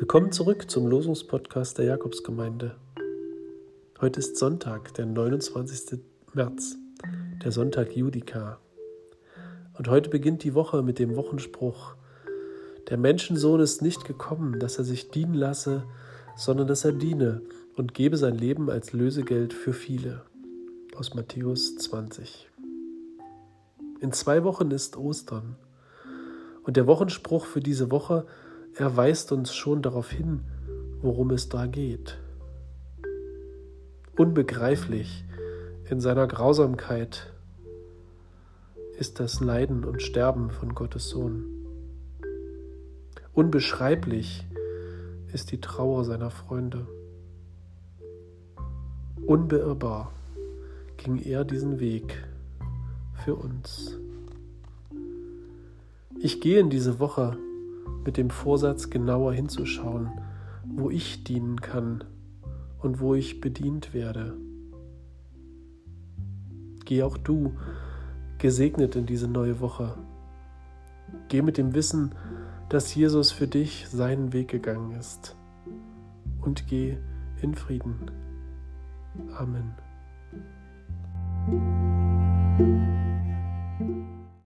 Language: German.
Willkommen zurück zum Losungspodcast der Jakobsgemeinde. Heute ist Sonntag, der 29. März, der Sonntag Judika. Und heute beginnt die Woche mit dem Wochenspruch: Der Menschensohn ist nicht gekommen, dass er sich dienen lasse, sondern dass er diene und gebe sein Leben als Lösegeld für viele. Aus Matthäus 20. In zwei Wochen ist Ostern. Und der Wochenspruch für diese Woche er weist uns schon darauf hin, worum es da geht. Unbegreiflich in seiner Grausamkeit ist das Leiden und Sterben von Gottes Sohn. Unbeschreiblich ist die Trauer seiner Freunde. Unbeirrbar ging er diesen Weg für uns. Ich gehe in diese Woche mit dem Vorsatz genauer hinzuschauen, wo ich dienen kann und wo ich bedient werde. Geh auch du gesegnet in diese neue Woche. Geh mit dem Wissen, dass Jesus für dich seinen Weg gegangen ist. Und geh in Frieden. Amen.